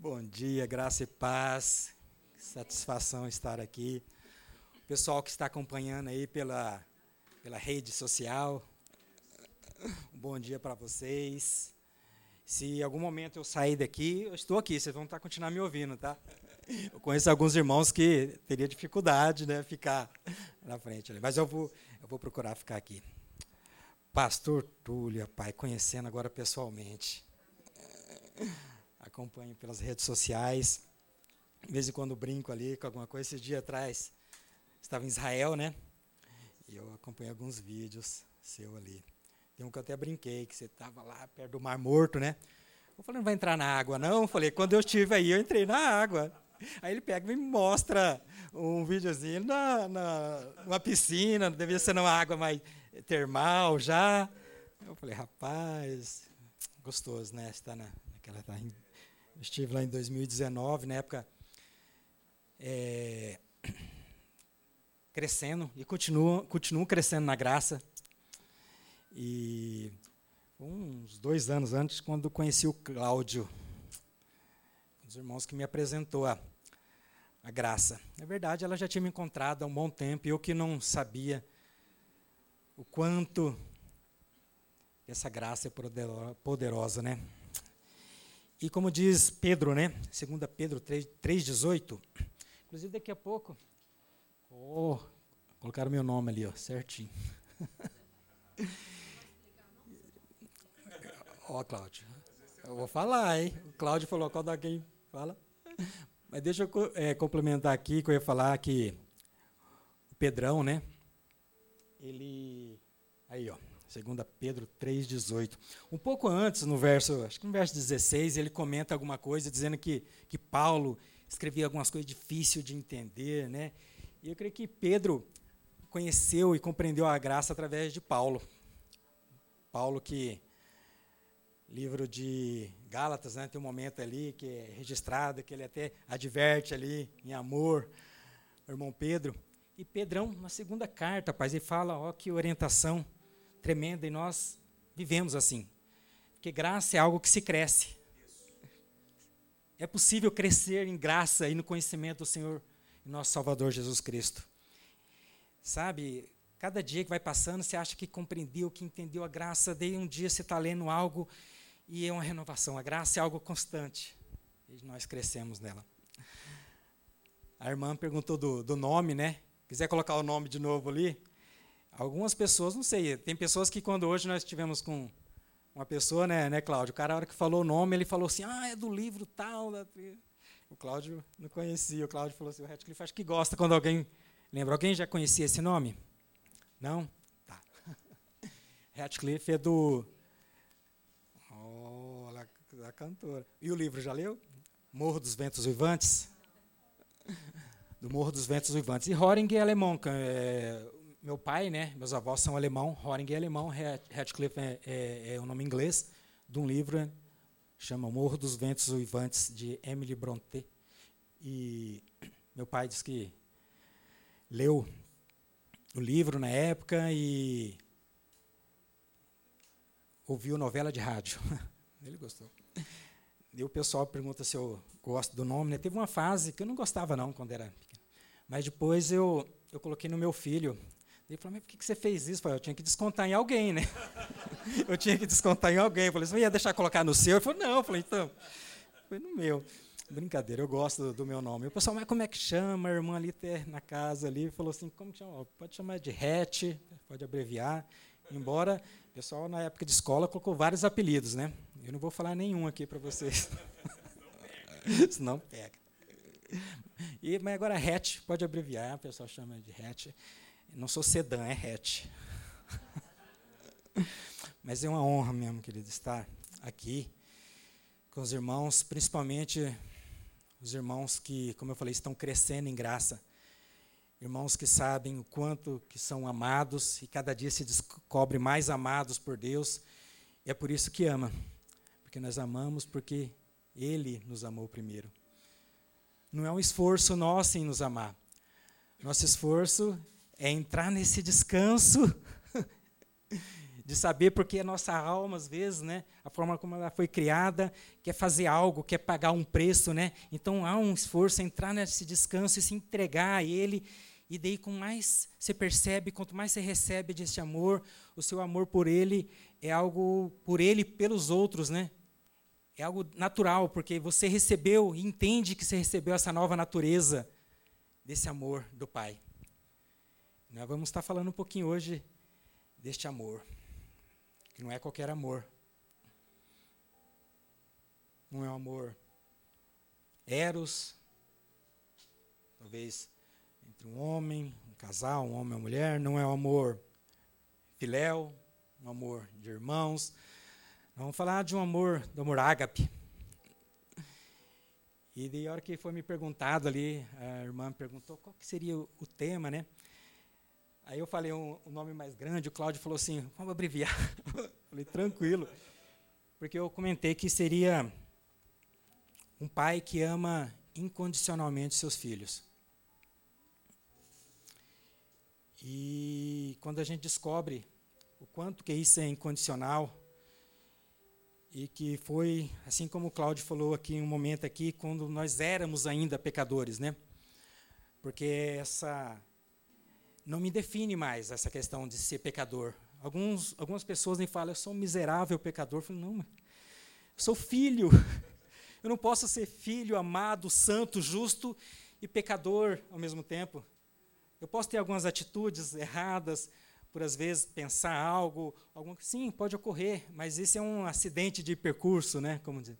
Bom dia, graça e paz. Satisfação estar aqui. O pessoal que está acompanhando aí pela, pela rede social, um bom dia para vocês. Se em algum momento eu sair daqui, eu estou aqui, vocês vão estar continuar me ouvindo, tá? Eu conheço alguns irmãos que teria dificuldade, né, ficar na frente ali, mas eu vou, eu vou procurar ficar aqui. Pastor Túlio, pai, conhecendo agora pessoalmente. Acompanho pelas redes sociais. De vez em quando brinco ali com alguma coisa. Esse dia atrás estava em Israel, né? E eu acompanhei alguns vídeos seu ali. Tem um que eu até brinquei, que você estava lá perto do Mar Morto, né? Eu falei, não vai entrar na água, não? Eu falei, quando eu estive aí, eu entrei na água. Aí ele pega e me mostra um videozinho na, na uma piscina, devia ser numa água mais termal já. Eu falei, rapaz, gostoso, né? Está na, naquela, tá estive lá em 2019, na época é, crescendo e continuo, continuo crescendo na graça. E uns dois anos antes, quando conheci o Cláudio, um dos irmãos que me apresentou a, a graça. Na verdade, ela já tinha me encontrado há um bom tempo, e eu que não sabia o quanto essa graça é poderosa, né? E como diz Pedro, né? 2 Pedro 3,18. Inclusive, daqui a pouco. Oh, colocaram meu nome ali, ó, certinho. Ó, oh, Cláudio. Eu vou falar, hein? O Cláudio falou, quando alguém fala. Mas deixa eu é, complementar aqui, que eu ia falar que o Pedrão, né? Ele. Aí, ó. 2 Pedro 3,18. Um pouco antes, no verso, acho que no verso 16, ele comenta alguma coisa dizendo que, que Paulo escrevia algumas coisas difíceis de entender. Né? E eu creio que Pedro conheceu e compreendeu a graça através de Paulo. Paulo que livro de Gálatas, né, tem um momento ali que é registrado, que ele até adverte ali em amor irmão Pedro. E Pedrão, na segunda carta, rapaz, ele fala, ó, que orientação tremenda, e nós vivemos assim. Porque graça é algo que se cresce. É possível crescer em graça e no conhecimento do Senhor e nosso Salvador Jesus Cristo. Sabe, cada dia que vai passando, você acha que compreendeu, que entendeu a graça, daí um dia você está lendo algo e é uma renovação. A graça é algo constante. E nós crescemos nela. A irmã perguntou do, do nome, né? Quiser colocar o nome de novo ali? Algumas pessoas, não sei, tem pessoas que quando hoje nós estivemos com uma pessoa, né, né, Cláudio? O cara, a hora que falou o nome, ele falou assim, ah, é do livro tal. Da... O Cláudio não conhecia. O Cláudio falou assim, o Radcliffe acho que gosta quando alguém lembra. Alguém já conhecia esse nome? Não? Tá. Radcliffe é do da cantora. E o livro já leu? Morro dos Ventos Vivantes? Do Morro dos Ventos Vivantes. E Horing é alemão. É, meu pai, né, meus avós são alemão, Horing é alemão, Radcliffe é, é, é o nome inglês de um livro chama Morro dos Ventos Vivantes, de Emily Brontë. E meu pai disse que leu o livro na época e ouviu novela de rádio. Ele gostou. E o pessoal pergunta se eu gosto do nome. Né? Teve uma fase que eu não gostava, não, quando era pequeno. Mas depois eu, eu coloquei no meu filho. Ele falou, mas por que você fez isso? Eu, falei, eu tinha que descontar em alguém, né? eu tinha que descontar em alguém. Eu falei, você ia deixar colocar no seu? Ele falou, não. Eu falei, então, foi no meu. Brincadeira, eu gosto do, meu nome. O pessoal, mas como é que chama? A irmã ali na casa ali falou assim, como que chama? Pode chamar de Hatch, pode abreviar. Embora o pessoal, na época de escola, colocou vários apelidos, né? Eu não vou falar nenhum aqui para vocês. Senão pega. E, mas agora hatch, pode abreviar, o pessoal chama de hatch. Não sou sedã, é hatch. mas é uma honra mesmo, querido, estar aqui com os irmãos, principalmente os irmãos que, como eu falei, estão crescendo em graça. Irmãos que sabem o quanto que são amados e cada dia se descobre mais amados por Deus. E é por isso que ama. Porque nós amamos porque Ele nos amou primeiro. Não é um esforço nosso em nos amar. Nosso esforço é entrar nesse descanso de saber porque a nossa alma, às vezes, né, a forma como ela foi criada, quer fazer algo, quer pagar um preço. Né? Então há um esforço, entrar nesse descanso e se entregar a Ele. E daí, com mais você percebe, quanto mais você recebe desse amor, o seu amor por Ele é algo por Ele e pelos outros, né? É algo natural, porque você recebeu e entende que você recebeu essa nova natureza desse amor do Pai. Nós vamos estar falando um pouquinho hoje deste amor, que não é qualquer amor. Não é um amor eros, talvez entre um homem, um casal, um homem e uma mulher, não é um amor filéu, um amor de irmãos, Vamos falar de um amor, do amor ágape. E de hora que foi me perguntado ali, a irmã me perguntou qual que seria o tema, né? Aí eu falei um, um, nome mais grande, o Cláudio falou assim, vamos abreviar. falei, tranquilo. Porque eu comentei que seria um pai que ama incondicionalmente seus filhos. E quando a gente descobre o quanto que isso é incondicional, e que foi, assim como o Cláudio falou aqui um momento aqui, quando nós éramos ainda pecadores, né? Porque essa não me define mais essa questão de ser pecador. Alguns, algumas pessoas me falam, eu sou um miserável pecador. Eu falo, não, eu sou filho. Eu não posso ser filho, amado, santo, justo e pecador ao mesmo tempo. Eu posso ter algumas atitudes erradas, por às vezes pensar algo, algum, sim, pode ocorrer, mas esse é um acidente de percurso, né? Como dizer.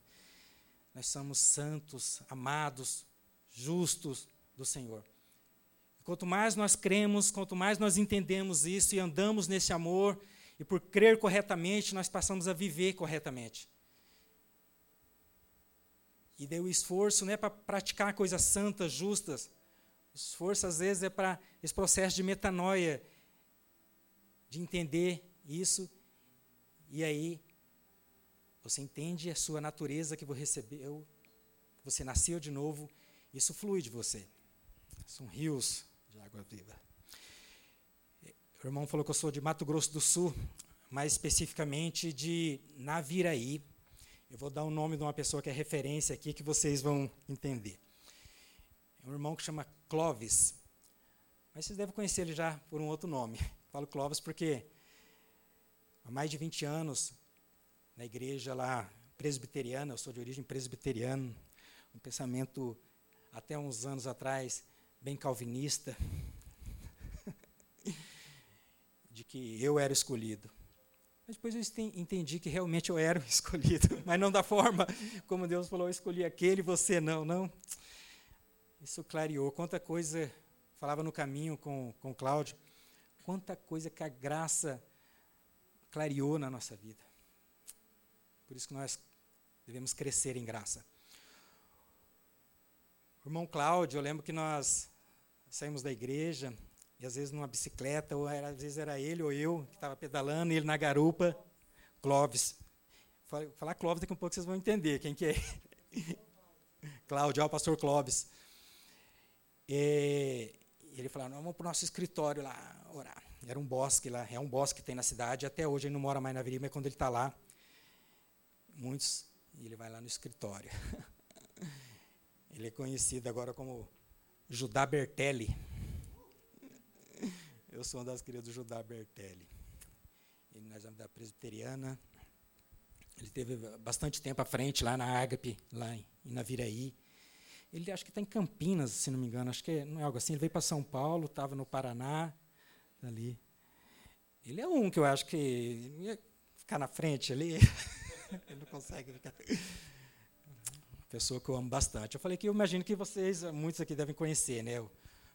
Nós somos santos, amados, justos do Senhor. Quanto mais nós cremos, quanto mais nós entendemos isso e andamos nesse amor, e por crer corretamente, nós passamos a viver corretamente. E deu o esforço não é para praticar coisas santas, justas. O esforço, às vezes, é para esse processo de metanoia, de entender isso, e aí você entende a sua natureza que você recebeu, você nasceu de novo, isso flui de você. São rios de água viva. O irmão falou que eu sou de Mato Grosso do Sul, mais especificamente de Naviraí. Eu vou dar o nome de uma pessoa que é referência aqui que vocês vão entender. É um irmão que chama Clovis. Mas vocês devem conhecer ele já por um outro nome. Falo Clóvis porque há mais de 20 anos, na igreja lá presbiteriana, eu sou de origem presbiteriana, um pensamento até uns anos atrás bem calvinista, de que eu era escolhido. Mas depois eu entendi que realmente eu era o escolhido, mas não da forma como Deus falou, eu escolhi aquele, você não, não. Isso clareou. Quanta coisa falava no caminho com, com Cláudio quanta coisa que a graça clareou na nossa vida. Por isso que nós devemos crescer em graça. O irmão Cláudio, eu lembro que nós saímos da igreja, e às vezes numa bicicleta, ou era, às vezes era ele ou eu que estava pedalando, ele na garupa, Clóvis. Falar Clóvis daqui a um pouco vocês vão entender quem que é. Cláudio, o pastor Clóvis. E ele falou, vamos para o nosso escritório lá, orar. Era um bosque lá, é um bosque que tem na cidade. Até hoje ele não mora mais na avenida, mas quando ele está lá, muitos, ele vai lá no escritório. ele é conhecido agora como Judá Bertelli. Eu sou uma das crias do Judá Bertelli. Ele, nós da presbiteriana. Ele teve bastante tempo à frente lá na Ágape, lá em Naviraí. Ele acho que está em Campinas, se não me engano. Acho que é, não é algo assim. Ele veio para São Paulo, estava no Paraná, ali. Ele é um que eu acho que ia ficar na frente ali. Ele não consegue ficar. Pessoa que eu amo bastante. Eu falei que eu imagino que vocês, muitos aqui devem conhecer, né? O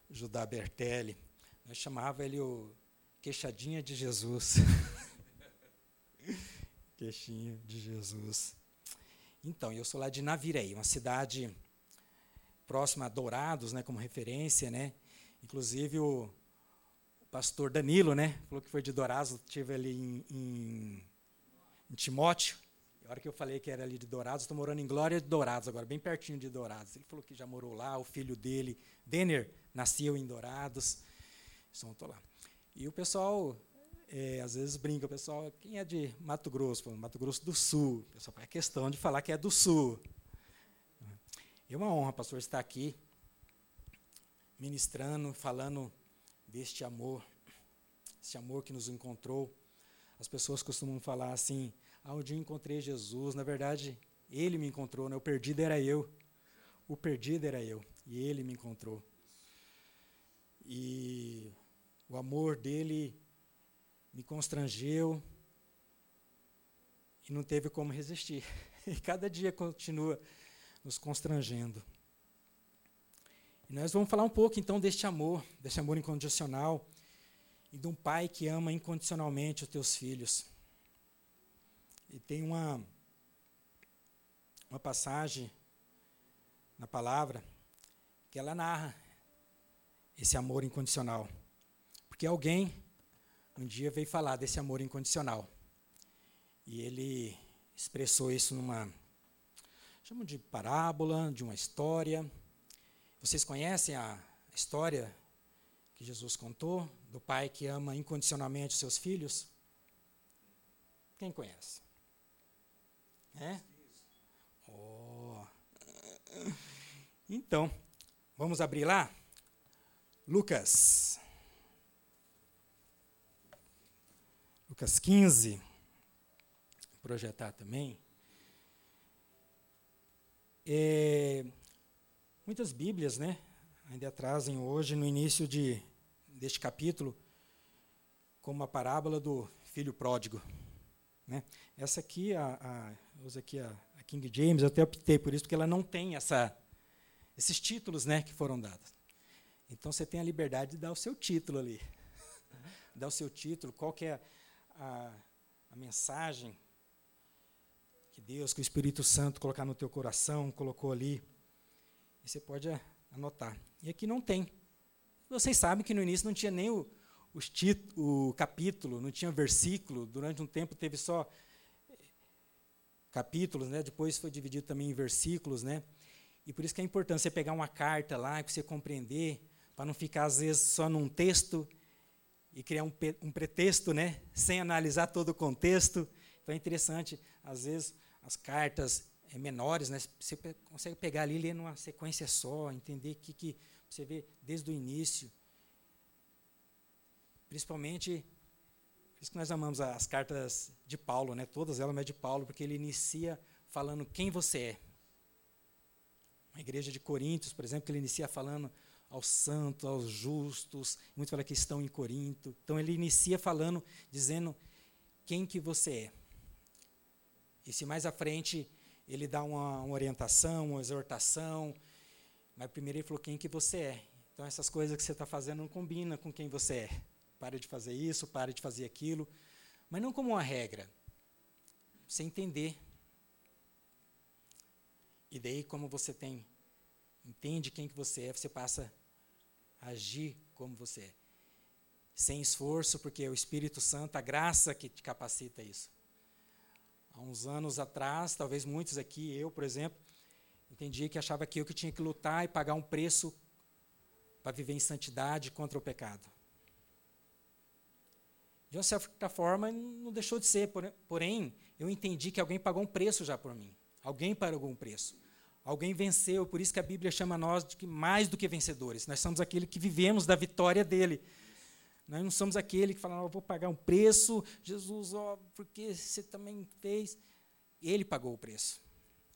Judá Bertelli. Nós chamava ele o queixadinha de Jesus. Queixinho de Jesus. Então, eu sou lá de Navirei, uma cidade próxima a Dourados, né, como referência, né? Inclusive o pastor Danilo, né? Falou que foi de Dourados, tive ali em, em, em Timóteo. A hora que eu falei que era ali de Dourados, estou morando em Glória de Dourados agora, bem pertinho de Dourados. Ele falou que já morou lá, o filho dele, Denner, nasceu em Dourados. Então, estou lá. E o pessoal é, às vezes brinca o pessoal, quem é de Mato Grosso? Mato Grosso do Sul. O pessoal faz questão de falar que é do Sul. É uma honra, pastor, estar aqui ministrando, falando deste amor, esse amor que nos encontrou. As pessoas costumam falar assim: um dia encontrei Jesus. Na verdade, ele me encontrou, né? o perdido era eu. O perdido era eu, e ele me encontrou. E o amor dele me constrangeu e não teve como resistir. E cada dia continua nos constrangendo. E nós vamos falar um pouco então deste amor, deste amor incondicional e de um pai que ama incondicionalmente os teus filhos. E tem uma uma passagem na palavra que ela narra esse amor incondicional. Porque alguém um dia veio falar desse amor incondicional. E ele expressou isso numa chamo de parábola, de uma história. Vocês conhecem a história que Jesus contou do pai que ama incondicionalmente seus filhos? Quem conhece? É? Oh. Então, vamos abrir lá? Lucas Lucas 15, projetar também. É, muitas Bíblias, né, ainda trazem hoje, no início de, deste capítulo, como a parábola do filho pródigo. Né? Essa aqui, a, a, uso aqui a, a, King James, eu até optei por isso, porque ela não tem essa, esses títulos né, que foram dados. Então você tem a liberdade de dar o seu título ali. dar o seu título, qual que é a, a mensagem que Deus, que o Espírito Santo colocar no teu coração, colocou ali. E você pode anotar. E aqui não tem. Vocês sabem que no início não tinha nem o, os o capítulo, não tinha versículo. Durante um tempo teve só capítulos, né? depois foi dividido também em versículos. Né? E por isso que é importante você pegar uma carta lá, para você compreender, para não ficar, às vezes, só num texto e criar um, um pretexto, né, sem analisar todo o contexto. Então é interessante, às vezes, as cartas é, menores, né, você consegue pegar ali ler numa sequência só, entender que, que você vê desde o início. Principalmente, por isso que nós amamos as cartas de Paulo, né, todas elas é de Paulo, porque ele inicia falando quem você é. A igreja de Coríntios, por exemplo, que ele inicia falando aos santos, aos justos, muitos falam que estão em Corinto. Então ele inicia falando, dizendo quem que você é. E se mais à frente ele dá uma, uma orientação, uma exortação, mas primeiro ele falou quem que você é. Então essas coisas que você está fazendo não combinam com quem você é. Pare de fazer isso, pare de fazer aquilo, mas não como uma regra. Você entender. E daí como você tem entende quem que você é, você passa agir como você é. Sem esforço, porque é o Espírito Santo, a graça que te capacita isso. Há uns anos atrás, talvez muitos aqui, eu, por exemplo, entendia que achava que eu que tinha que lutar e pagar um preço para viver em santidade contra o pecado. De uma certa forma, não deixou de ser, porém, eu entendi que alguém pagou um preço já por mim. Alguém pagou um preço. Alguém venceu, por isso que a Bíblia chama nós de que mais do que vencedores. Nós somos aquele que vivemos da vitória dele. Nós não somos aquele que fala, oh, vou pagar um preço, Jesus, ó, porque você também fez. Ele pagou o preço.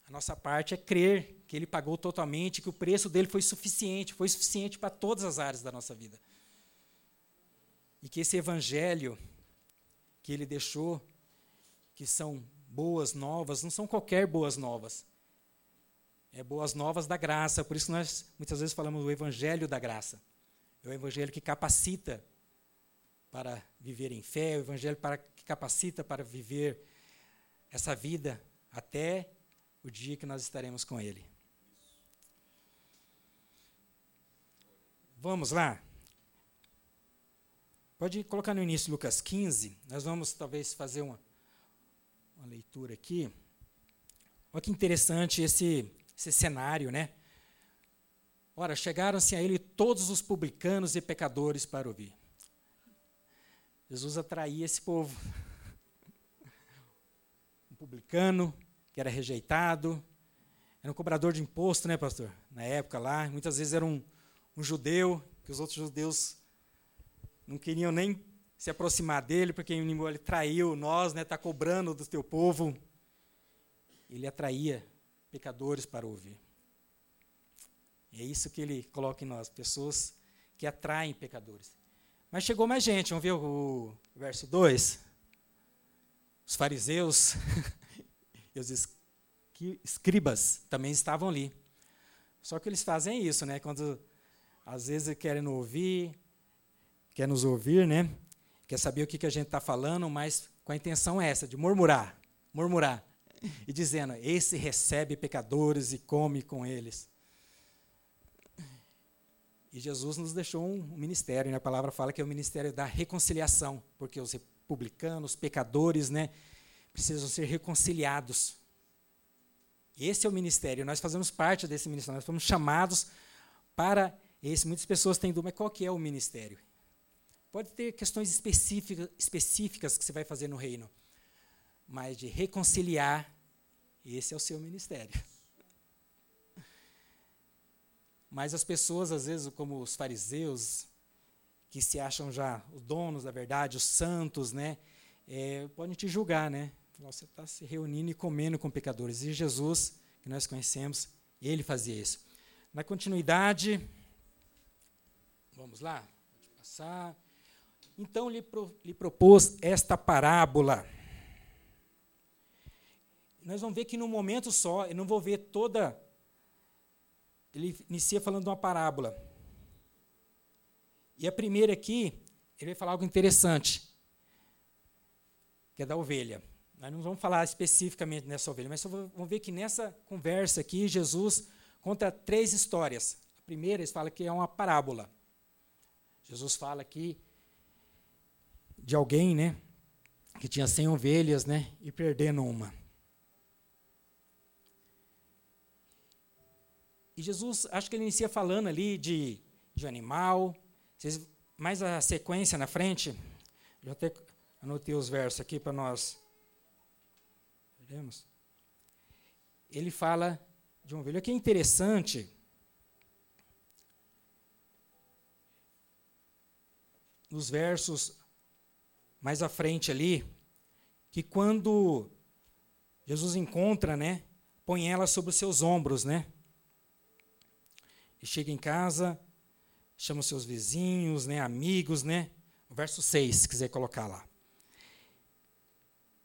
A nossa parte é crer que ele pagou totalmente, que o preço dele foi suficiente, foi suficiente para todas as áreas da nossa vida. E que esse evangelho que ele deixou, que são boas novas, não são qualquer boas novas, é boas novas da graça. Por isso nós muitas vezes falamos do evangelho da graça. É o evangelho que capacita para viver em fé, é o evangelho para, que capacita para viver essa vida até o dia que nós estaremos com Ele. Vamos lá? Pode colocar no início Lucas 15. Nós vamos talvez fazer uma, uma leitura aqui. Olha que interessante esse esse cenário, né? Ora, chegaram-se a ele todos os publicanos e pecadores para ouvir. Jesus atraía esse povo. Um publicano que era rejeitado, era um cobrador de imposto, né, pastor? Na época lá, muitas vezes era um, um judeu, que os outros judeus não queriam nem se aproximar dele, porque ele traiu nós, né, está cobrando do teu povo. Ele atraía pecadores para ouvir. E é isso que ele coloca em nós, pessoas que atraem pecadores. Mas chegou mais gente, vamos ver o, o verso 2? Os fariseus e os escribas também estavam ali. Só que eles fazem isso, né? Quando às vezes querem ouvir, quer nos ouvir, né? Quer saber o que, que a gente está falando, mas com a intenção essa, de murmurar, murmurar. E dizendo, esse recebe pecadores e come com eles. E Jesus nos deixou um ministério, né? a palavra fala que é o ministério da reconciliação, porque os republicanos, os pecadores, né, precisam ser reconciliados. Esse é o ministério, nós fazemos parte desse ministério, nós fomos chamados para esse. Muitas pessoas têm dúvida, mas qual que é o ministério? Pode ter questões específicas, específicas que você vai fazer no reino, mas de reconciliar, esse é o seu ministério. Mas as pessoas, às vezes, como os fariseus, que se acham já os donos da verdade, os santos, né, é, podem te julgar, né? Você está se reunindo e comendo com pecadores. E Jesus, que nós conhecemos, ele fazia isso. Na continuidade, vamos lá, pode passar. Então lhe, pro, lhe propôs esta parábola. Nós vamos ver que num momento só, eu não vou ver toda ele inicia falando de uma parábola. E a primeira aqui, ele vai falar algo interessante, que é da ovelha. Nós não vamos falar especificamente nessa ovelha, mas vamos ver que nessa conversa aqui, Jesus conta três histórias. A primeira, ele fala que é uma parábola. Jesus fala aqui de alguém, né, que tinha 100 ovelhas, né, e perdendo uma. E Jesus, acho que ele inicia falando ali de, de animal, mais a sequência na frente, já até anotei os versos aqui para nós veremos. Ele fala de uma ovelha. O que é interessante, nos versos mais à frente ali, que quando Jesus encontra, né, põe ela sobre os seus ombros, né? E chega em casa, chama os seus vizinhos, né, amigos, né? O verso 6, se quiser colocar lá.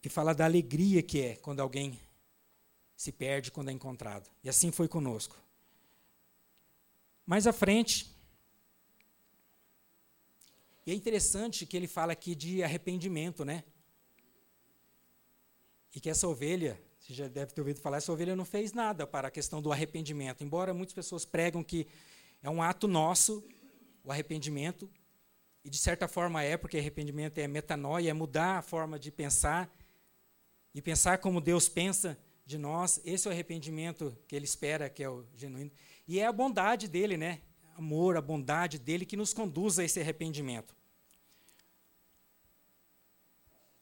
E fala da alegria que é quando alguém se perde quando é encontrado. E assim foi conosco. Mais à frente, e é interessante que ele fala aqui de arrependimento, né? E que essa ovelha, você já deve ter ouvido falar, essa ovelha não fez nada para a questão do arrependimento. Embora muitas pessoas pregam que é um ato nosso, o arrependimento, e de certa forma é, porque arrependimento é metanoia, é mudar a forma de pensar, e pensar como Deus pensa de nós. Esse é o arrependimento que ele espera, que é o genuíno. E é a bondade dele, né? Amor, a bondade dele que nos conduz a esse arrependimento.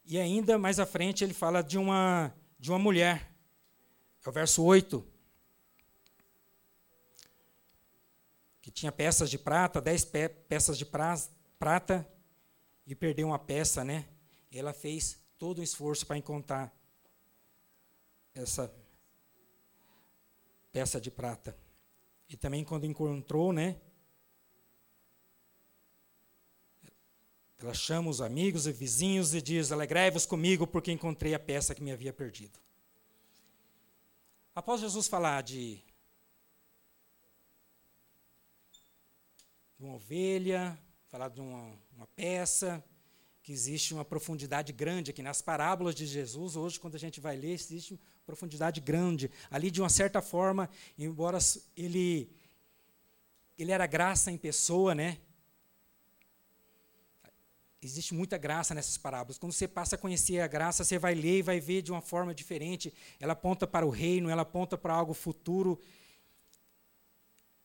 E ainda mais à frente ele fala de uma de uma mulher. É o verso 8. Que tinha peças de prata, dez pe peças de pra prata, e perdeu uma peça, né? Ela fez todo o esforço para encontrar essa peça de prata. E também quando encontrou, né? Ela chama os amigos e vizinhos e diz: Alegrai-vos comigo, porque encontrei a peça que me havia perdido. Após Jesus falar de, uma ovelha, falar de uma, uma peça, que existe uma profundidade grande aqui nas parábolas de Jesus, hoje, quando a gente vai ler, existe profundidade grande. Ali, de uma certa forma, embora ele, ele era graça em pessoa, né? Existe muita graça nessas parábolas. Quando você passa a conhecer a graça, você vai ler e vai ver de uma forma diferente. Ela aponta para o reino, ela aponta para algo futuro.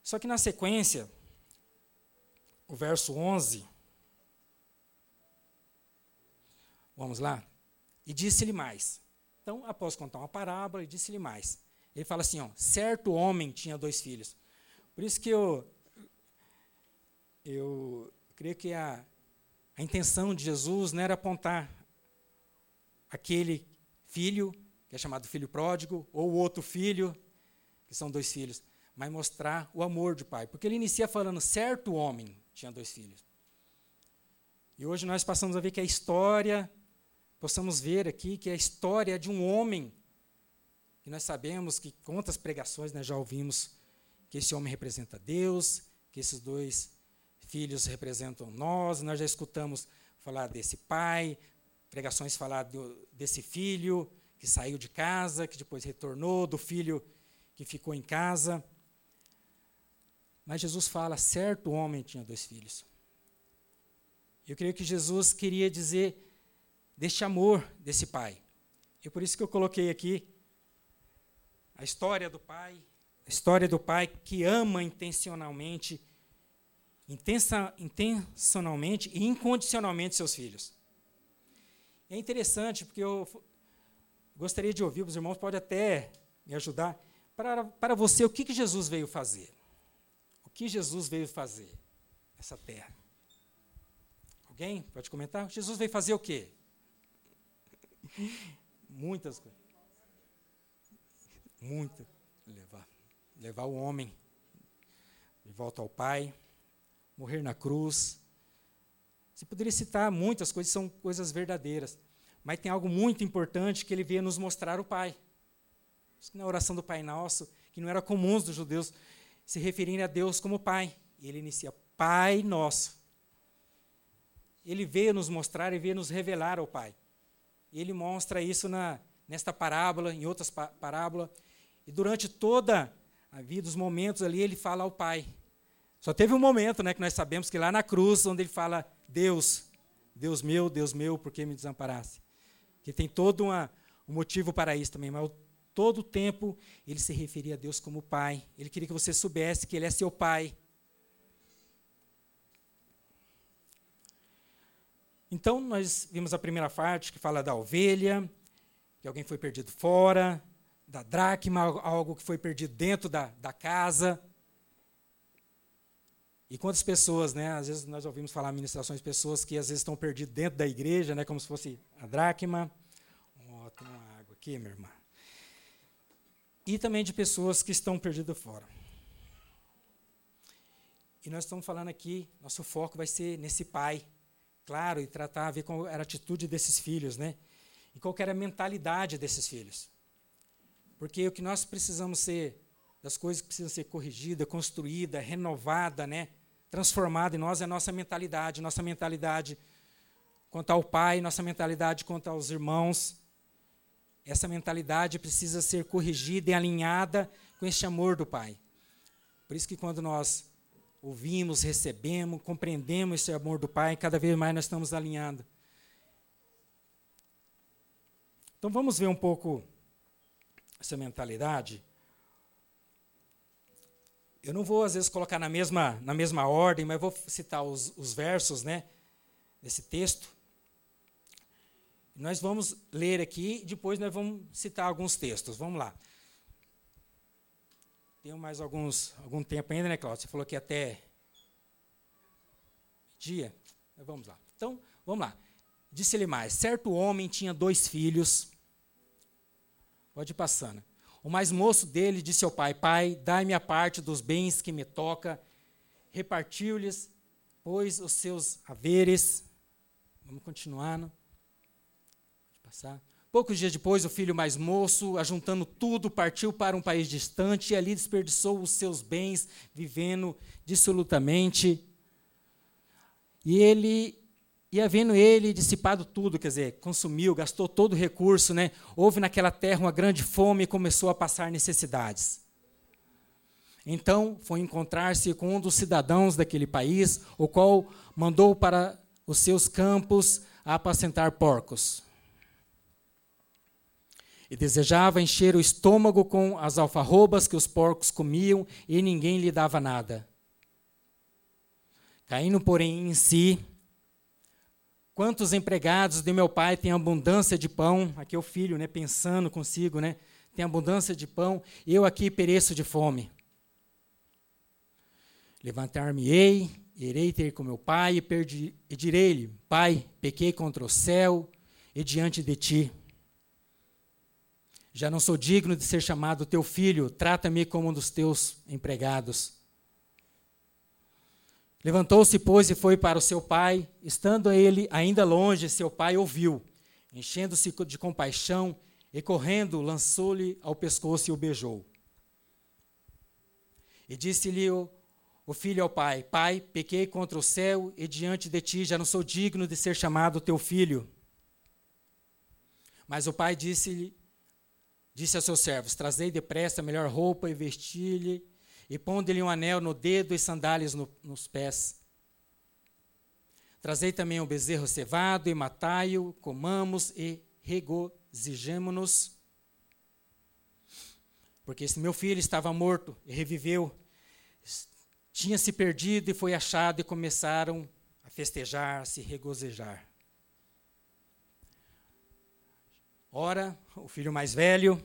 Só que na sequência, o verso 11, Vamos lá? E disse-lhe mais. Então, após contar uma parábola, ele disse-lhe mais. Ele fala assim: ó, certo homem tinha dois filhos. Por isso que eu, eu creio que a, a intenção de Jesus não era apontar aquele filho, que é chamado filho pródigo, ou outro filho, que são dois filhos, mas mostrar o amor do pai. Porque ele inicia falando: certo homem tinha dois filhos. E hoje nós passamos a ver que a história, possamos ver aqui que a história de um homem, que nós sabemos que quantas pregações nós já ouvimos que esse homem representa Deus, que esses dois filhos representam nós, nós já escutamos falar desse pai, pregações falar do, desse filho que saiu de casa, que depois retornou, do filho que ficou em casa. Mas Jesus fala: certo homem tinha dois filhos. Eu creio que Jesus queria dizer deste amor desse pai. E por isso que eu coloquei aqui a história do pai, a história do pai que ama intencionalmente, intensa, intencionalmente e incondicionalmente seus filhos. É interessante porque eu gostaria de ouvir, os irmãos podem até me ajudar. Para, para você, o que, que Jesus veio fazer? O que Jesus veio fazer nessa terra? Alguém pode comentar? Jesus veio fazer o quê? Muitas coisas. Muito. Levar, levar o homem de volta ao Pai, morrer na cruz. Você poderia citar muitas coisas, são coisas verdadeiras. Mas tem algo muito importante que ele veio nos mostrar o Pai. Na oração do Pai Nosso, que não era comum dos judeus se referirem a Deus como Pai. E ele inicia, Pai Nosso ele veio nos mostrar e veio nos revelar ao Pai. Ele mostra isso na, nesta parábola, em outras parábolas. E durante toda a vida, os momentos ali, ele fala ao Pai. Só teve um momento né, que nós sabemos que lá na cruz, onde ele fala, Deus, Deus meu, Deus meu, por que me desamparasse? Que tem todo uma, um motivo para isso também, mas todo o tempo ele se referia a Deus como Pai. Ele queria que você soubesse que Ele é seu Pai. Então, nós vimos a primeira parte que fala da ovelha, que alguém foi perdido fora, da dracma, algo que foi perdido dentro da, da casa. E quantas pessoas, né? Às vezes nós ouvimos falar ministrações de pessoas que às vezes estão perdidas dentro da igreja, né? Como se fosse a dracma. Oh, tem uma água aqui, minha irmã. E também de pessoas que estão perdidas fora. E nós estamos falando aqui, nosso foco vai ser nesse pai, claro, e tratar, ver qual era a atitude desses filhos, né? E qual era a mentalidade desses filhos. Porque o que nós precisamos ser, das coisas que precisam ser corrigidas, construídas, renovadas, né? transformada em nós é a nossa mentalidade, nossa mentalidade quanto ao pai, nossa mentalidade quanto aos irmãos. Essa mentalidade precisa ser corrigida e alinhada com este amor do pai. Por isso que quando nós ouvimos, recebemos, compreendemos esse amor do Pai, cada vez mais nós estamos alinhando. Então vamos ver um pouco essa mentalidade. Eu não vou, às vezes, colocar na mesma, na mesma ordem, mas vou citar os, os versos né, desse texto. Nós vamos ler aqui, depois nós vamos citar alguns textos. Vamos lá. Tenho mais alguns, algum tempo ainda, né, Cláudio? Você falou que até dia. Vamos lá. Então, vamos lá. Disse-lhe mais: certo homem tinha dois filhos. Pode ir passando. O mais moço dele disse ao pai: Pai, dai-me a parte dos bens que me toca. Repartiu-lhes, pois, os seus haveres. Vamos continuando. Pode passar. Poucos dias depois, o filho mais moço, ajuntando tudo, partiu para um país distante e ali desperdiçou os seus bens, vivendo dissolutamente. E ele, e havendo ele dissipado tudo, quer dizer, consumiu, gastou todo o recurso, né? houve naquela terra uma grande fome e começou a passar necessidades. Então foi encontrar-se com um dos cidadãos daquele país, o qual mandou para os seus campos apacentar porcos e desejava encher o estômago com as alfarrobas que os porcos comiam e ninguém lhe dava nada. Caindo, porém, em si, Quantos empregados de meu pai têm abundância de pão? Aqui é o filho, né, pensando consigo, né? Tem abundância de pão, eu aqui pereço de fome. Levantar-me-ei, irei ter com meu pai e, e direi-lhe: Pai, pequei contra o céu e diante de ti. Já não sou digno de ser chamado teu filho, trata-me como um dos teus empregados. Levantou-se, pois, e foi para o seu pai. Estando ele ainda longe, seu pai ouviu. Enchendo-se de compaixão e correndo, lançou-lhe ao pescoço e o beijou. E disse-lhe o, o filho ao pai: Pai, pequei contra o céu e diante de ti já não sou digno de ser chamado teu filho. Mas o pai disse-lhe, disse a seus servos: Trazei depressa a melhor roupa e vesti-lhe e pondo-lhe um anel no dedo e sandálias no, nos pés. Trazei também o bezerro cevado e matai-o, comamos e regozijemo-nos. Porque esse meu filho estava morto e reviveu, tinha se perdido e foi achado, e começaram a festejar, a se regozijar. Ora, o filho mais velho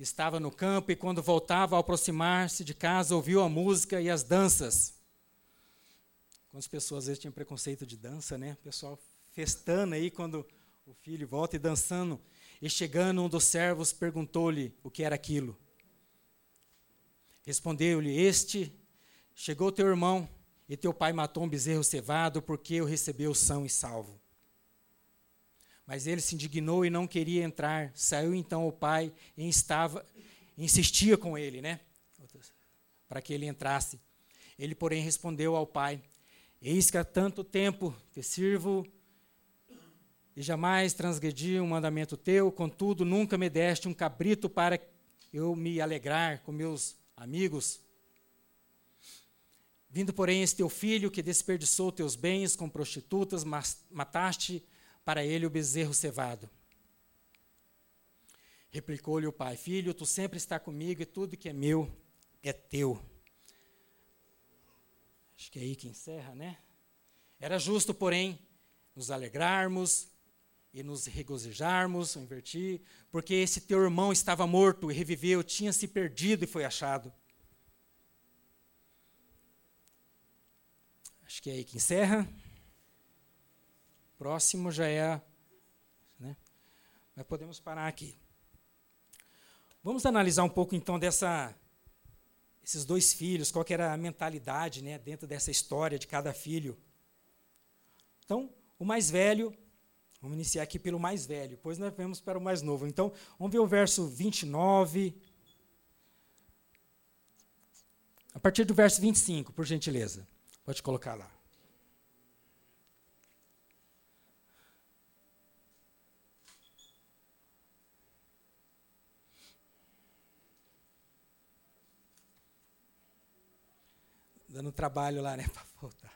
estava no campo e, quando voltava, ao aproximar-se de casa, ouviu a música e as danças. Quantas pessoas às vezes tinham preconceito de dança, né? O pessoal festando aí quando o filho volta e dançando. E chegando, um dos servos perguntou-lhe o que era aquilo. Respondeu-lhe: Este chegou teu irmão, e teu pai matou um bezerro cevado, porque o recebeu são e salvo. Mas ele se indignou e não queria entrar. Saiu então o pai e estava, insistia com ele, né? Para que ele entrasse. Ele, porém, respondeu ao pai: Eis que há tanto tempo te sirvo e jamais transgredi um mandamento teu, contudo, nunca me deste um cabrito para eu me alegrar com meus amigos. Vindo, porém, esse teu filho que desperdiçou teus bens com prostitutas, mataste para ele o bezerro cevado. Replicou-lhe o pai: Filho, tu sempre está comigo e tudo que é meu é teu. Acho que é aí que encerra, né? Era justo, porém, nos alegrarmos e nos regozijarmos, invertir, porque esse teu irmão estava morto e reviveu, tinha se perdido e foi achado. Acho que é aí que encerra. Próximo já é. Né? Mas podemos parar aqui. Vamos analisar um pouco então dessa esses dois filhos, qual era a mentalidade né, dentro dessa história de cada filho. Então, o mais velho, vamos iniciar aqui pelo mais velho, depois nós vamos para o mais novo. Então, vamos ver o verso 29. A partir do verso 25, por gentileza. Pode colocar lá. Dando trabalho lá, né, para voltar.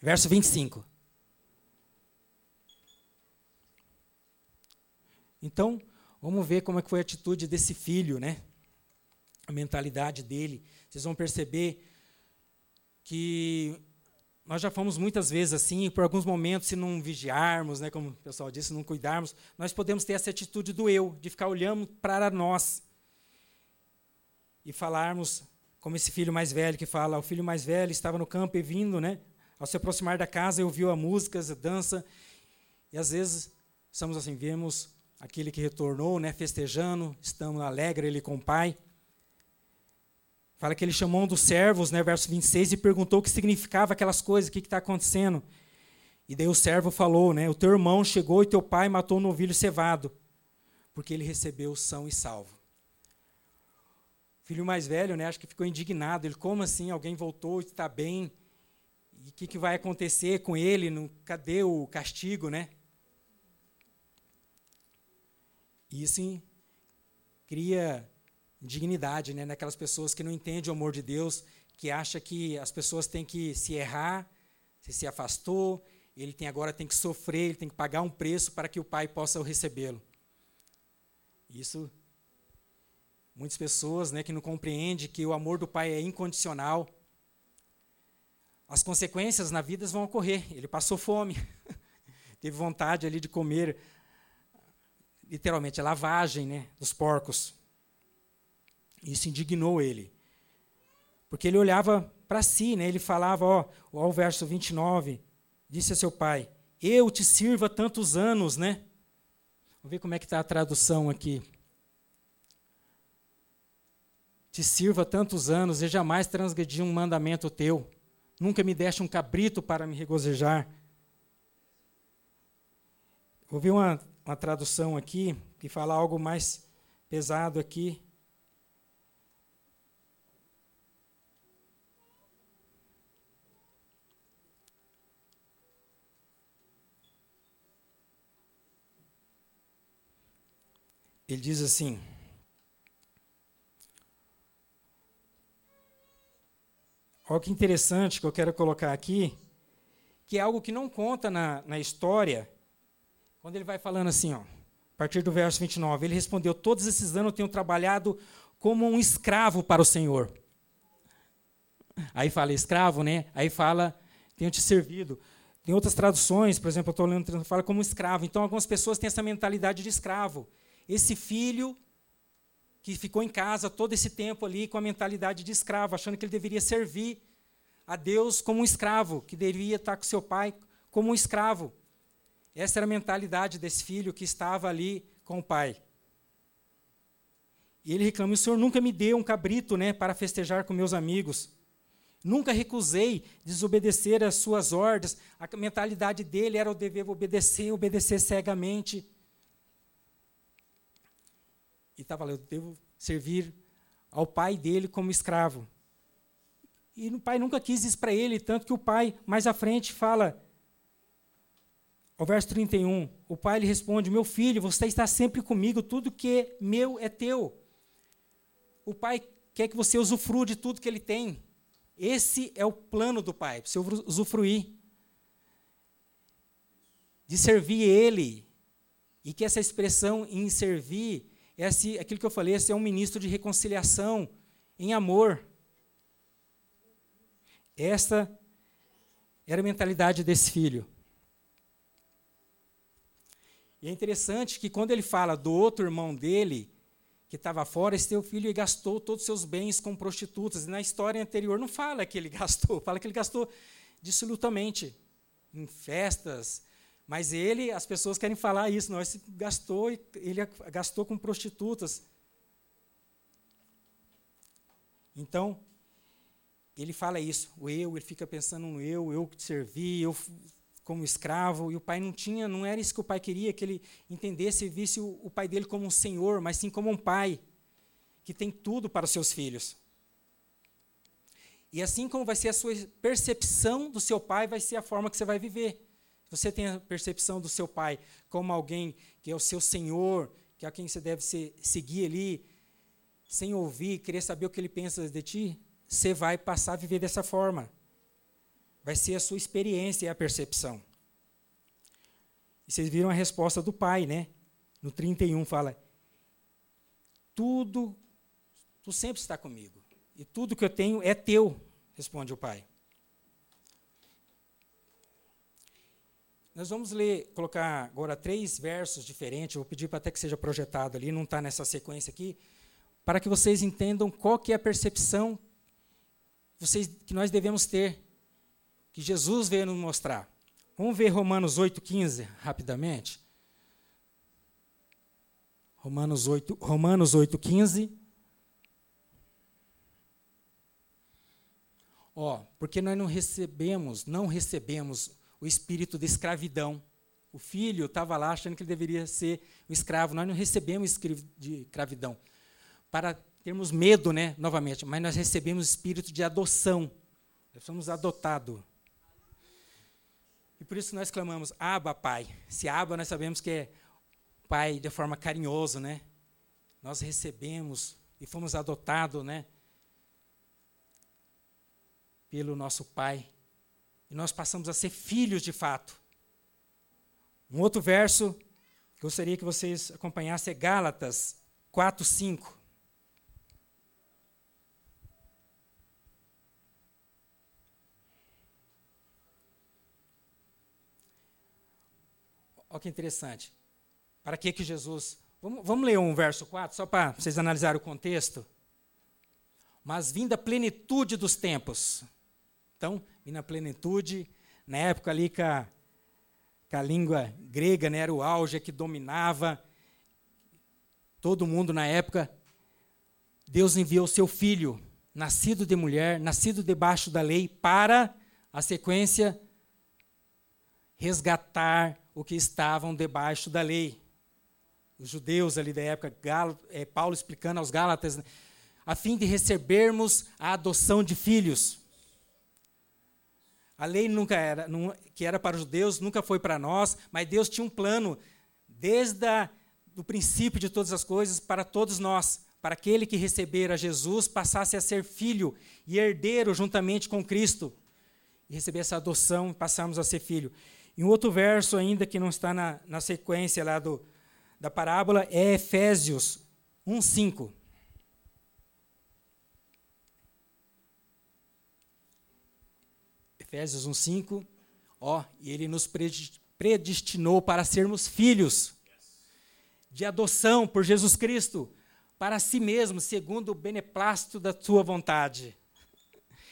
Verso 25. Então, vamos ver como é que foi a atitude desse filho, né? A mentalidade dele. Vocês vão perceber que nós já fomos muitas vezes assim, por alguns momentos, se não vigiarmos, né, como o pessoal disse, se não cuidarmos, nós podemos ter essa atitude do eu, de ficar olhando para nós e falarmos como esse filho mais velho que fala, o filho mais velho estava no campo e vindo, né? Ao se aproximar da casa, ouviu a música, a dança, e às vezes estamos assim, vemos aquele que retornou, né, festejando, estamos alegre ele com o pai. Fala que ele chamou um dos servos, né, verso 26, e perguntou o que significava aquelas coisas, o que está acontecendo. E daí o servo falou, né, o teu irmão chegou e teu pai matou um novilho cevado, porque ele recebeu são e salvo filho mais velho, né, acho que ficou indignado. Ele, como assim? Alguém voltou, está bem? E o que, que vai acontecer com ele? No, cadê o castigo, né? Isso cria indignidade, né, naquelas pessoas que não entendem o amor de Deus, que acha que as pessoas têm que se errar, se se afastou, ele tem agora tem que sofrer, ele tem que pagar um preço para que o pai possa recebê-lo. Isso Muitas pessoas né, que não compreendem que o amor do pai é incondicional. As consequências na vida vão ocorrer. Ele passou fome. teve vontade ali de comer, literalmente, a lavagem né, dos porcos. Isso indignou ele. Porque ele olhava para si, né, ele falava, ó, ó, o verso 29, disse a seu pai, eu te sirvo há tantos anos, né? Vamos ver como é que está a tradução aqui. Te sirvo há tantos anos e jamais transgredi um mandamento teu. Nunca me deste um cabrito para me regozijar. Vou ver uma, uma tradução aqui que fala algo mais pesado aqui. Ele diz assim: Olha que interessante que eu quero colocar aqui, que é algo que não conta na, na história, quando ele vai falando assim, ó, a partir do verso 29, ele respondeu: Todos esses anos eu tenho trabalhado como um escravo para o Senhor. Aí fala escravo, né? Aí fala, tenho te servido. Tem outras traduções, por exemplo, eu estou lendo, fala como escravo. Então, algumas pessoas têm essa mentalidade de escravo. Esse filho que ficou em casa todo esse tempo ali com a mentalidade de escravo, achando que ele deveria servir a Deus como um escravo, que deveria estar com seu pai como um escravo. Essa era a mentalidade desse filho que estava ali com o pai. E ele reclama: O Senhor nunca me deu um cabrito né, para festejar com meus amigos. Nunca recusei desobedecer às suas ordens. A mentalidade dele era o dever obedecer, obedecer cegamente e estava lá, eu devo servir ao pai dele como escravo. E o pai nunca quis isso para ele, tanto que o pai, mais à frente, fala, ao verso 31, o pai lhe responde: Meu filho, você está sempre comigo, tudo que é meu é teu. O pai quer que você usufrua de tudo que ele tem. Esse é o plano do pai, para você usufruir. De servir ele. E que essa expressão em servir esse, aquilo que eu falei, esse é um ministro de reconciliação em amor. Esta era a mentalidade desse filho. E é interessante que quando ele fala do outro irmão dele, que estava fora, esse teu filho gastou todos os seus bens com prostitutas. E na história anterior não fala que ele gastou, fala que ele gastou dissolutamente em festas, mas ele, as pessoas querem falar isso, não, ele gastou, ele gastou com prostitutas. Então, ele fala isso, o eu, ele fica pensando no eu, eu que servi, eu como escravo, e o pai não tinha, não era isso que o pai queria, que ele entendesse e visse o, o pai dele como um senhor, mas sim como um pai, que tem tudo para os seus filhos. E assim como vai ser a sua percepção do seu pai, vai ser a forma que você vai viver. Você tem a percepção do seu pai como alguém que é o seu senhor, que é a quem você deve seguir ali, sem ouvir, querer saber o que ele pensa de ti, você vai passar a viver dessa forma. Vai ser a sua experiência e a percepção. E vocês viram a resposta do pai, né? No 31 fala: Tudo, tu sempre está comigo. E tudo que eu tenho é teu, responde o pai. Nós vamos ler, colocar agora três versos diferentes, eu vou pedir para até que seja projetado ali, não está nessa sequência aqui, para que vocês entendam qual que é a percepção vocês, que nós devemos ter, que Jesus veio nos mostrar. Vamos ver Romanos 8,15 rapidamente. Romanos 8, Romanos 8,15. Ó, porque nós não recebemos, não recebemos o espírito de escravidão. O filho estava lá achando que ele deveria ser o escravo. Nós não recebemos de escravidão para termos medo, né, novamente, mas nós recebemos o espírito de adoção. Nós somos adotados. E por isso nós clamamos, Aba, Pai. Se Aba, nós sabemos que é Pai de forma carinhosa, né? Nós recebemos e fomos adotados, né? Pelo nosso Pai. E nós passamos a ser filhos de fato. Um outro verso que gostaria que vocês acompanhassem é Gálatas 4, 5. olha que interessante. Para que que Jesus... Vamos, vamos ler um verso 4, só para vocês analisarem o contexto. Mas vindo a plenitude dos tempos. Então, vindo a plenitude, na época ali que a, a língua grega né, era o auge que dominava todo mundo na época, Deus enviou seu filho, nascido de mulher, nascido debaixo da lei, para a sequência resgatar o que estavam debaixo da lei. Os judeus ali da época, Galo, é, Paulo explicando aos Gálatas, né, a fim de recebermos a adoção de filhos. A lei nunca era, que era para os judeus, nunca foi para nós, mas Deus tinha um plano desde o princípio de todas as coisas para todos nós, para aquele que receber a Jesus passasse a ser filho e herdeiro juntamente com Cristo e receber essa adoção, passarmos a ser filho. E um outro verso ainda que não está na, na sequência lá do, da parábola é Efésios 1:5. Efésios 1:5, ó, e ele nos predestinou para sermos filhos de adoção por Jesus Cristo para si mesmo, segundo o beneplácito da sua vontade.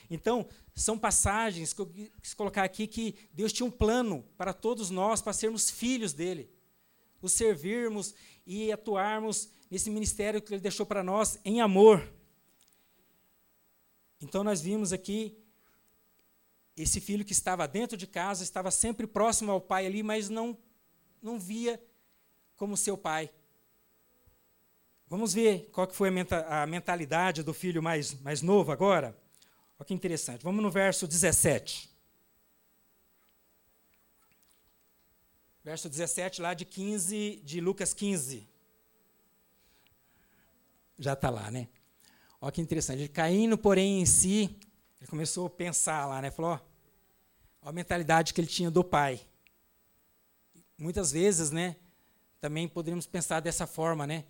Então, são passagens que eu quis colocar aqui que Deus tinha um plano para todos nós, para sermos filhos dele, o servirmos e atuarmos nesse ministério que ele deixou para nós em amor. Então, nós vimos aqui esse filho que estava dentro de casa, estava sempre próximo ao pai ali, mas não, não via como seu pai. Vamos ver qual que foi a mentalidade do filho mais, mais novo agora? Olha que interessante. Vamos no verso 17. Verso 17, lá de 15, de Lucas 15. Já está lá, né? Olha que interessante. caindo, porém, em si, ele começou a pensar lá, né? Falou, ó a mentalidade que ele tinha do pai. Muitas vezes, né? Também poderíamos pensar dessa forma, né?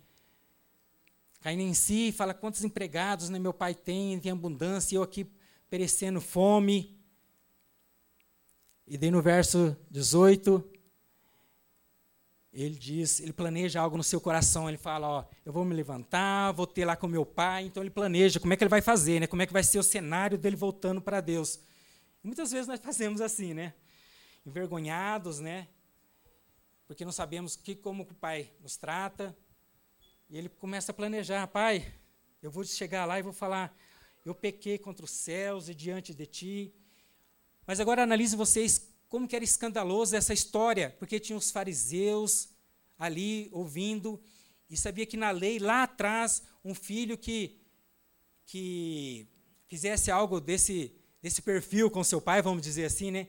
Caindo em si, fala quantos empregados né, meu pai tem, tem abundância, e eu aqui perecendo fome. E daí no verso 18, ele diz, ele planeja algo no seu coração, ele fala, ó, eu vou me levantar, vou ter lá com meu pai, então ele planeja como é que ele vai fazer, né? Como é que vai ser o cenário dele voltando para Deus. Muitas vezes nós fazemos assim, né? Envergonhados, né? Porque não sabemos que como o pai nos trata. E ele começa a planejar, pai, eu vou chegar lá e vou falar, eu pequei contra os céus e diante de ti. Mas agora analise vocês como que era escandaloso essa história, porque tinha os fariseus ali ouvindo e sabia que na lei lá atrás um filho que que fizesse algo desse desse perfil com seu pai, vamos dizer assim, né?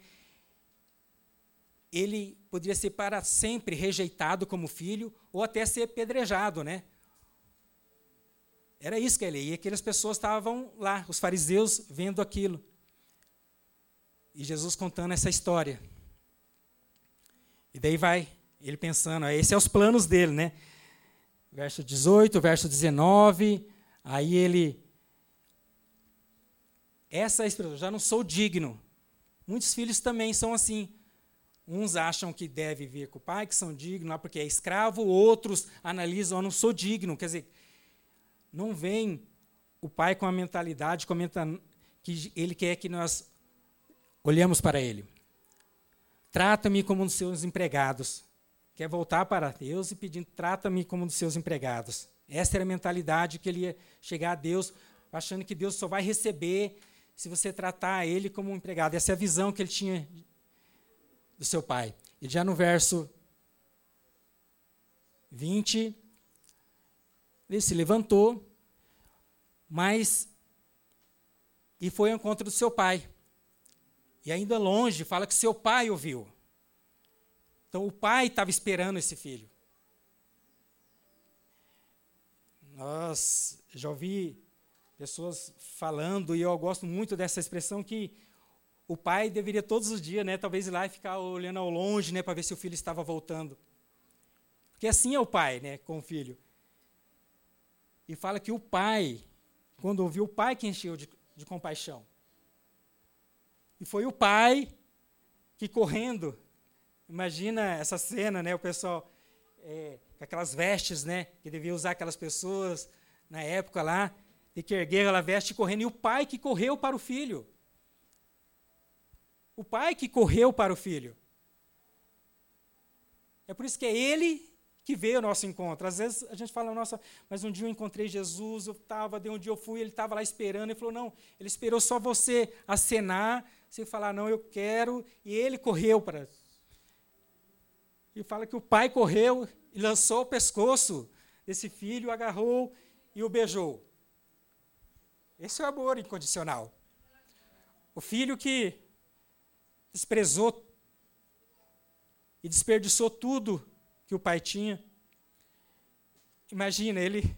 Ele poderia ser para sempre rejeitado como filho ou até ser pedrejado, né? Era isso que ele ia. E aquelas pessoas estavam lá, os fariseus, vendo aquilo. E Jesus contando essa história. E daí vai ele pensando, esses são os planos dele, né? Verso 18, verso 19, aí ele essa expressão, já não sou digno. Muitos filhos também são assim. Uns acham que deve vir com o pai, que são dignos, lá porque é escravo, outros analisam, eu não sou digno. Quer dizer, não vem o pai com a mentalidade comenta que ele quer que nós olhemos para ele. Trata-me como um dos seus empregados. Quer voltar para Deus e pedindo, trata-me como um dos seus empregados. Essa era a mentalidade que ele ia chegar a Deus, achando que Deus só vai receber se você tratar ele como um empregado. Essa é a visão que ele tinha do seu pai. E já no verso 20, ele se levantou, mas e foi ao encontro do seu pai. E ainda longe, fala que seu pai ouviu. Então o pai estava esperando esse filho. Nós já ouvi pessoas falando, e eu gosto muito dessa expressão que o pai deveria todos os dias, né, talvez ir lá e ficar olhando ao longe, né, para ver se o filho estava voltando. Porque assim é o pai, né, com o filho. E fala que o pai, quando ouviu o pai que encheu de, de compaixão. E foi o pai que, correndo, Imagina essa cena, né? O pessoal é, aquelas vestes, né? Que devia usar aquelas pessoas na época lá, de que erguer aquela veste correndo, e o pai que correu para o filho. O pai que correu para o filho. É por isso que é ele que veio ao nosso encontro. Às vezes a gente fala, nossa, mas um dia eu encontrei Jesus, eu estava, de um dia eu fui, ele estava lá esperando, ele falou, não, ele esperou só você acenar, você falar, não, eu quero, e ele correu para. E fala que o pai correu e lançou o pescoço desse filho, agarrou e o beijou. Esse é o amor incondicional. O filho que desprezou e desperdiçou tudo que o pai tinha. Imagina, ele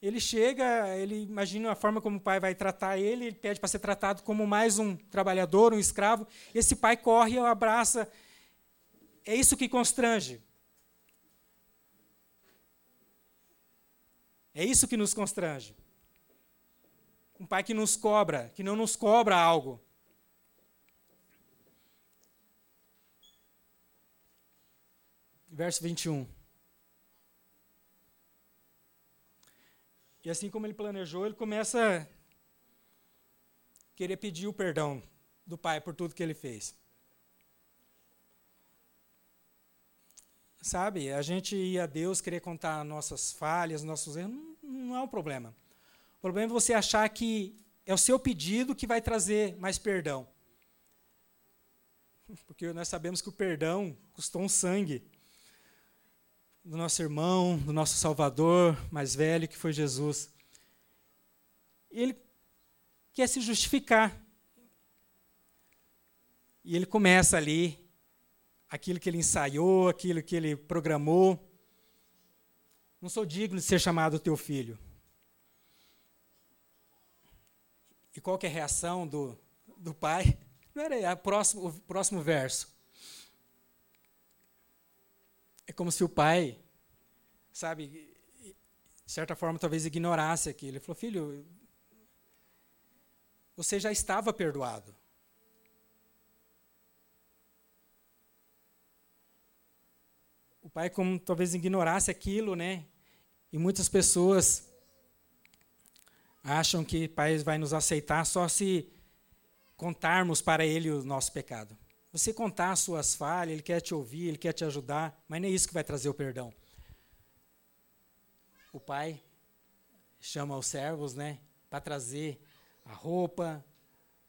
ele chega, ele imagina a forma como o pai vai tratar ele, ele pede para ser tratado como mais um trabalhador, um escravo. Esse pai corre o abraça. É isso que constrange. É isso que nos constrange. Um pai que nos cobra, que não nos cobra algo. verso 21. E assim como ele planejou, ele começa a querer pedir o perdão do pai por tudo que ele fez. Sabe, a gente ir a Deus querer contar nossas falhas, nossos erros, não, não é um problema. O problema é você achar que é o seu pedido que vai trazer mais perdão. Porque nós sabemos que o perdão custou um sangue do nosso irmão, do nosso Salvador mais velho, que foi Jesus. Ele quer se justificar. E ele começa ali aquilo que ele ensaiou, aquilo que ele programou. Não sou digno de ser chamado teu filho. E qual é a reação do, do pai? Era é próximo, o próximo verso. É como se o pai, sabe, de certa forma talvez ignorasse aquilo. Ele falou: Filho, você já estava perdoado. O pai, como talvez ignorasse aquilo, né? E muitas pessoas acham que o pai vai nos aceitar só se contarmos para ele o nosso pecado. Você contar as suas falhas, ele quer te ouvir, ele quer te ajudar, mas nem isso que vai trazer o perdão. O pai chama os servos, né, para trazer a roupa,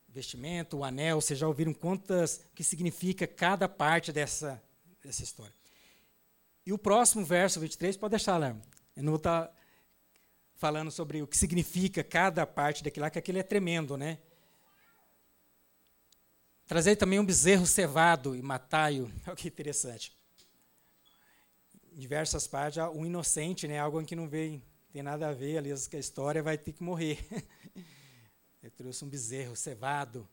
vestimento, o anel. Vocês já ouviram quantas que significa cada parte dessa dessa história. E o próximo verso 23 pode deixar lá. Eu não vou estar tá falando sobre o que significa cada parte daquilo lá, que aquilo é tremendo, né? Trazei também um bezerro cevado e matai-o. Olha que interessante. Em diversas partes, um inocente, né, algo que não vem, tem nada a ver, ali que a história vai ter que morrer. Ele trouxe um bezerro cevado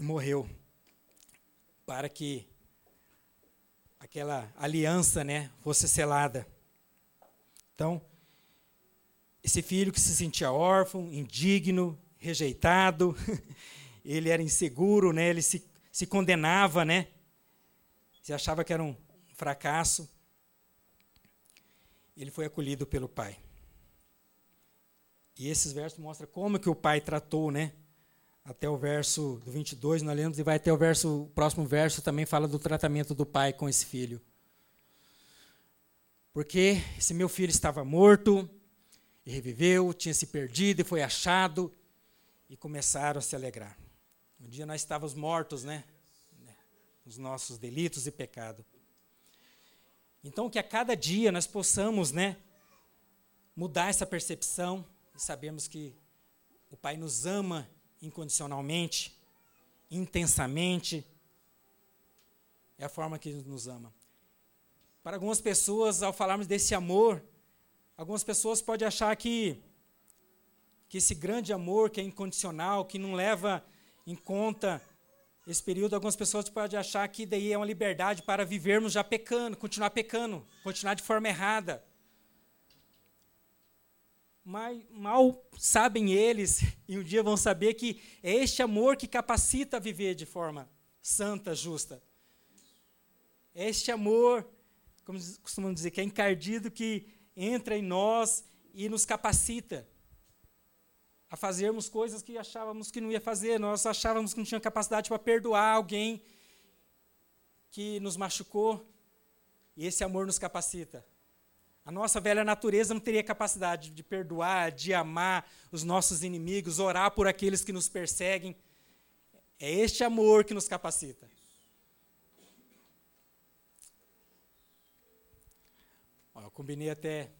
morreu para que aquela aliança, né, fosse selada. Então, esse filho que se sentia órfão, indigno, rejeitado, ele era inseguro, né? ele se, se condenava, né? se achava que era um fracasso. Ele foi acolhido pelo pai. E esses versos mostram como que o pai tratou, né? Até o verso do 22, nós lemos, e vai até o verso, o próximo verso também fala do tratamento do pai com esse filho. Porque esse meu filho estava morto e reviveu, tinha se perdido e foi achado, e começaram a se alegrar. Um dia nós estávamos mortos, né? Os nossos delitos e pecado. Então, que a cada dia nós possamos, né? Mudar essa percepção e sabemos que o Pai nos ama incondicionalmente, intensamente. É a forma que Ele nos ama. Para algumas pessoas, ao falarmos desse amor, algumas pessoas podem achar que, que esse grande amor que é incondicional, que não leva em conta esse período, algumas pessoas podem achar que daí é uma liberdade para vivermos já pecando, continuar pecando, continuar de forma errada. Mas mal sabem eles, e um dia vão saber que é este amor que capacita a viver de forma santa, justa. Este amor, como costumam dizer, que é encardido, que entra em nós e nos capacita a fazermos coisas que achávamos que não ia fazer. Nós achávamos que não tinha capacidade para perdoar alguém que nos machucou. E esse amor nos capacita. A nossa velha natureza não teria capacidade de perdoar, de amar os nossos inimigos, orar por aqueles que nos perseguem. É este amor que nos capacita. Combinei até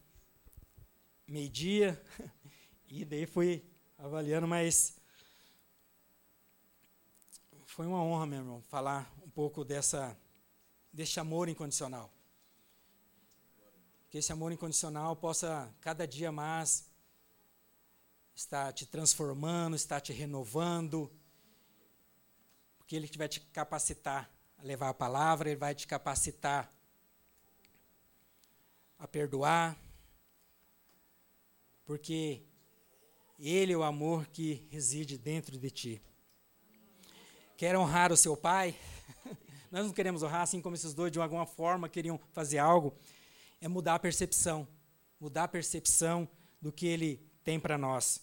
meio-dia, e daí fui avaliando, mas foi uma honra, meu irmão, falar um pouco dessa, desse amor incondicional. Que esse amor incondicional possa cada dia mais estar te transformando, estar te renovando, porque ele vai te capacitar a levar a palavra, ele vai te capacitar a perdoar, porque ele é o amor que reside dentro de ti. Quer honrar o seu pai? Nós não queremos honrar, assim como esses dois de alguma forma queriam fazer algo. É mudar a percepção. Mudar a percepção do que ele tem para nós.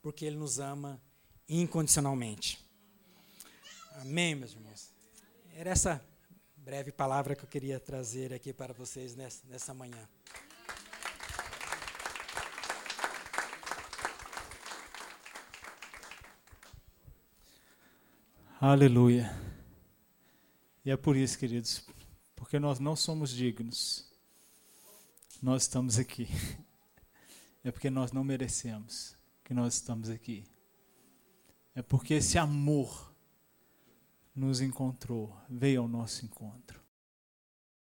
Porque ele nos ama incondicionalmente. Amém, meus irmãos? Era essa breve palavra que eu queria trazer aqui para vocês nessa, nessa manhã. Aleluia. E é por isso, queridos, porque nós não somos dignos, nós estamos aqui. É porque nós não merecemos que nós estamos aqui. É porque esse amor nos encontrou, veio ao nosso encontro.